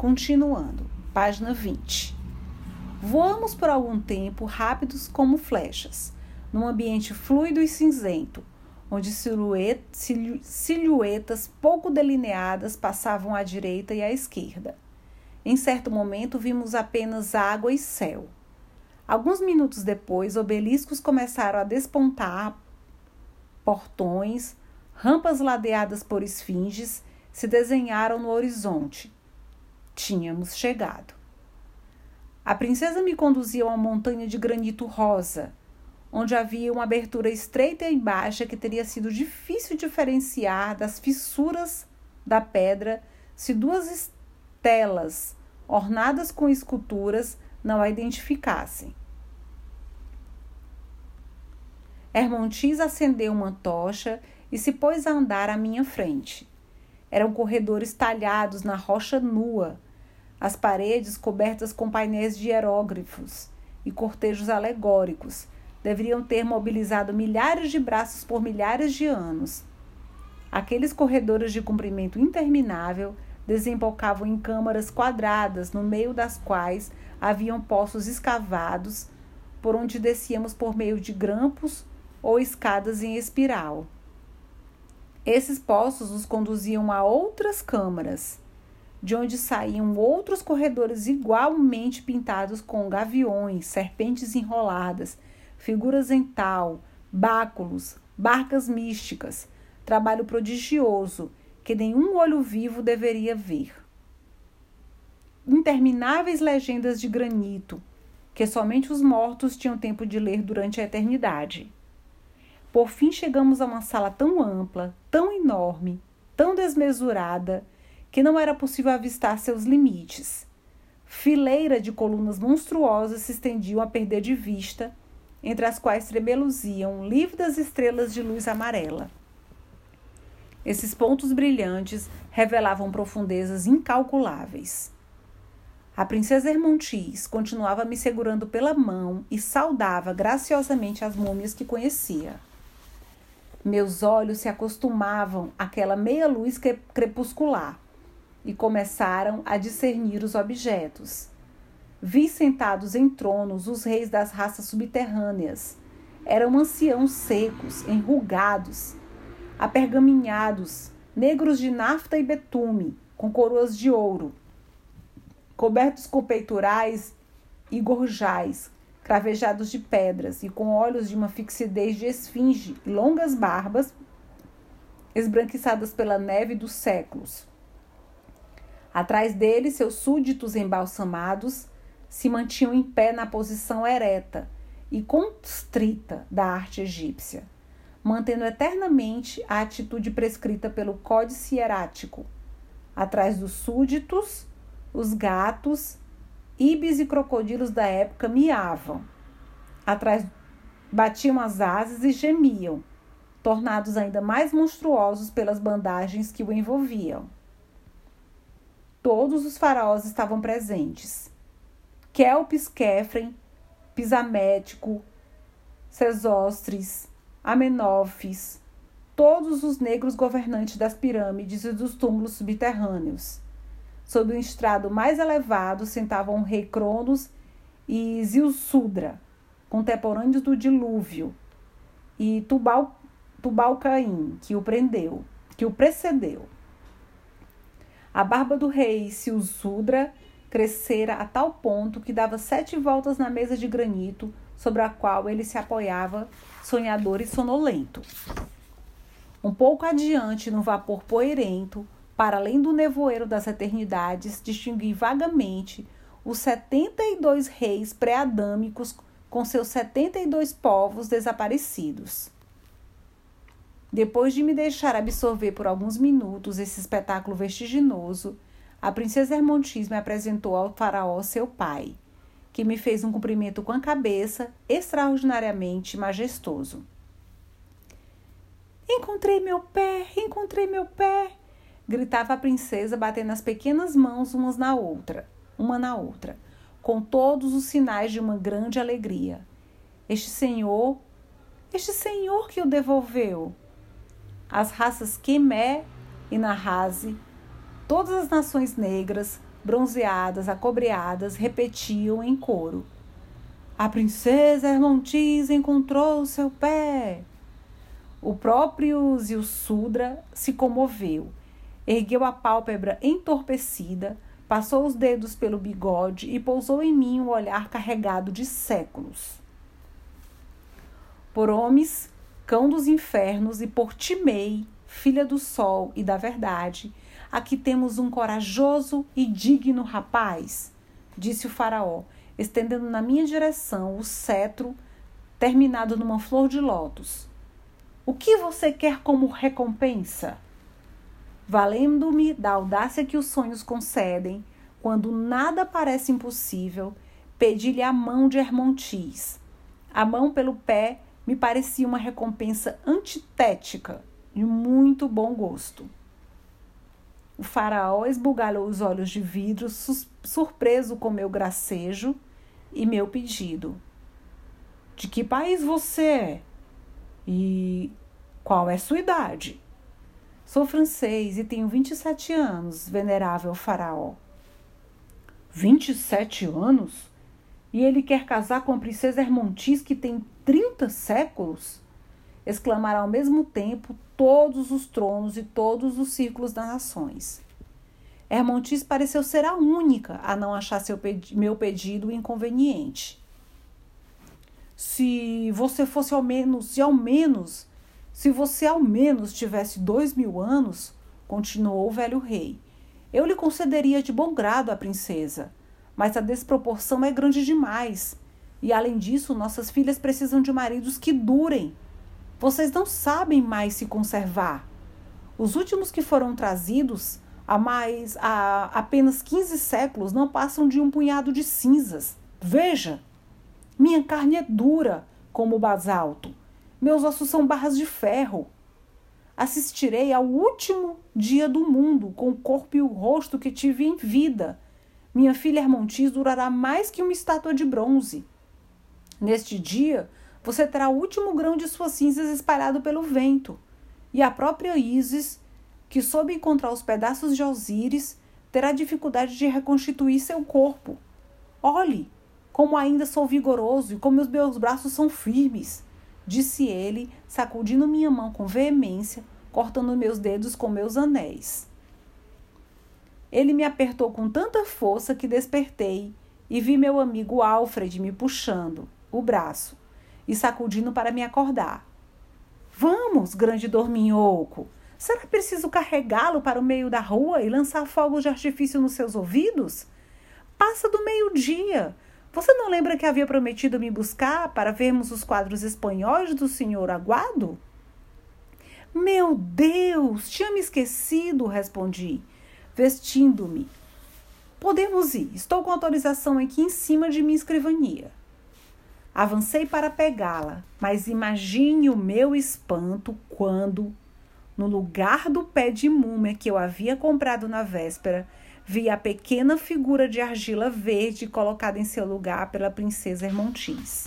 Continuando, página 20. Voamos por algum tempo, rápidos como flechas, num ambiente fluido e cinzento, onde silhuetas pouco delineadas passavam à direita e à esquerda. Em certo momento, vimos apenas água e céu. Alguns minutos depois, obeliscos começaram a despontar, portões, rampas ladeadas por esfinges se desenharam no horizonte. Tínhamos chegado. A princesa me conduziu a uma montanha de granito rosa, onde havia uma abertura estreita e baixa que teria sido difícil diferenciar das fissuras da pedra se duas estelas ornadas com esculturas não a identificassem. Hermontis acendeu uma tocha e se pôs a andar à minha frente. Eram corredores talhados na rocha nua, as paredes cobertas com painéis de hieróglifos e cortejos alegóricos deveriam ter mobilizado milhares de braços por milhares de anos. Aqueles corredores de comprimento interminável desembocavam em câmaras quadradas, no meio das quais haviam poços escavados, por onde descíamos por meio de grampos ou escadas em espiral. Esses poços nos conduziam a outras câmaras, de onde saíam outros corredores igualmente pintados com gaviões, serpentes enroladas, figuras em tal, báculos, barcas místicas, trabalho prodigioso que nenhum olho vivo deveria ver. Intermináveis legendas de granito, que somente os mortos tinham tempo de ler durante a eternidade. Por fim chegamos a uma sala tão ampla, tão enorme, tão desmesurada, que não era possível avistar seus limites. Fileira de colunas monstruosas se estendiam a perder de vista, entre as quais tremeluziam lívidas estrelas de luz amarela. Esses pontos brilhantes revelavam profundezas incalculáveis. A princesa Hermontis continuava me segurando pela mão e saudava graciosamente as múmias que conhecia. Meus olhos se acostumavam àquela meia luz crepuscular e começaram a discernir os objetos. Vi sentados em tronos os reis das raças subterrâneas. Eram anciãos secos, enrugados, apergaminhados, negros de nafta e betume, com coroas de ouro, cobertos com peitorais e gorjais, cravejados de pedras e com olhos de uma fixidez de esfinge longas barbas esbranquiçadas pela neve dos séculos. Atrás dele, seus súditos embalsamados se mantinham em pé na posição ereta e constrita da arte egípcia, mantendo eternamente a atitude prescrita pelo Códice Hierático. Atrás dos súditos, os gatos Ibis e crocodilos da época miavam. Atrás batiam as asas e gemiam, tornados ainda mais monstruosos pelas bandagens que o envolviam. Todos os faraós estavam presentes. Kelpis, Kefren, Pisamético, Sesostres, Amenófis, todos os negros governantes das pirâmides e dos túmulos subterrâneos Sob o estrado mais elevado sentavam o rei Cronos e Zilsudra, contemporâneos do dilúvio, e Tubal, Tubalcaim, que o prendeu, que o precedeu. A barba do rei Silsudra crescera a tal ponto que dava sete voltas na mesa de granito sobre a qual ele se apoiava, sonhador e sonolento. Um pouco adiante, no vapor poeirento, para além do nevoeiro das eternidades, distingui vagamente os setenta e dois reis pré-adâmicos com seus setenta e dois povos desaparecidos. Depois de me deixar absorver por alguns minutos esse espetáculo vertiginoso, a princesa Hermontis me apresentou ao faraó seu pai, que me fez um cumprimento com a cabeça extraordinariamente majestoso. Encontrei meu pé, encontrei meu pé, gritava a princesa, batendo as pequenas mãos umas na outra, uma na outra, com todos os sinais de uma grande alegria. Este senhor, este senhor que o devolveu. As raças Quemé e Nahase Todas as nações negras, bronzeadas, acobreadas, repetiam em coro: A princesa Hermontis encontrou seu pé. O próprio Zilsudra se comoveu, ergueu a pálpebra entorpecida, passou os dedos pelo bigode e pousou em mim um olhar carregado de séculos. Por homens, cão dos infernos, e por Timei, filha do sol e da verdade, Aqui temos um corajoso e digno rapaz, disse o Faraó, estendendo na minha direção o cetro terminado numa flor de lótus. O que você quer como recompensa? Valendo-me da audácia que os sonhos concedem, quando nada parece impossível, pedi-lhe a mão de Hermontis. A mão pelo pé me parecia uma recompensa antitética de muito bom gosto. O faraó esbugalhou os olhos de vidro, surpreso com meu gracejo e meu pedido. De que país você é? E qual é sua idade? Sou francês e tenho 27 anos, venerável faraó. 27 anos? E ele quer casar com a princesa Hermontis que tem 30 séculos? exclamaram ao mesmo tempo todos os tronos e todos os círculos das nações. Hermontis pareceu ser a única a não achar seu pedi meu pedido inconveniente. Se você fosse ao menos, se ao menos, se você ao menos tivesse dois mil anos, continuou o velho rei, eu lhe concederia de bom grado a princesa, mas a desproporção é grande demais. E além disso, nossas filhas precisam de maridos que durem vocês não sabem mais se conservar. Os últimos que foram trazidos há mais há apenas 15 séculos não passam de um punhado de cinzas. Veja, minha carne é dura como o basalto. Meus ossos são barras de ferro. Assistirei ao último dia do mundo com o corpo e o rosto que tive em vida. Minha filha Hermontis durará mais que uma estátua de bronze. Neste dia, você terá o último grão de suas cinzas espalhado pelo vento. E a própria Isis, que soube encontrar os pedaços de Osíris, terá dificuldade de reconstituir seu corpo. Olhe, como ainda sou vigoroso e como os meus braços são firmes, disse ele, sacudindo minha mão com veemência, cortando meus dedos com meus anéis. Ele me apertou com tanta força que despertei e vi meu amigo Alfred me puxando o braço e sacudindo para me acordar. Vamos, grande dorminhoco! Será preciso carregá-lo para o meio da rua e lançar fogos de artifício nos seus ouvidos? Passa do meio-dia. Você não lembra que havia prometido me buscar para vermos os quadros espanhóis do senhor Aguado? Meu Deus, tinha me esquecido, respondi, vestindo-me. Podemos ir. Estou com autorização aqui em cima de minha escrivania. Avancei para pegá-la, mas imagine o meu espanto quando, no lugar do pé de múmia que eu havia comprado na véspera, vi a pequena figura de argila verde colocada em seu lugar pela princesa Hermontis.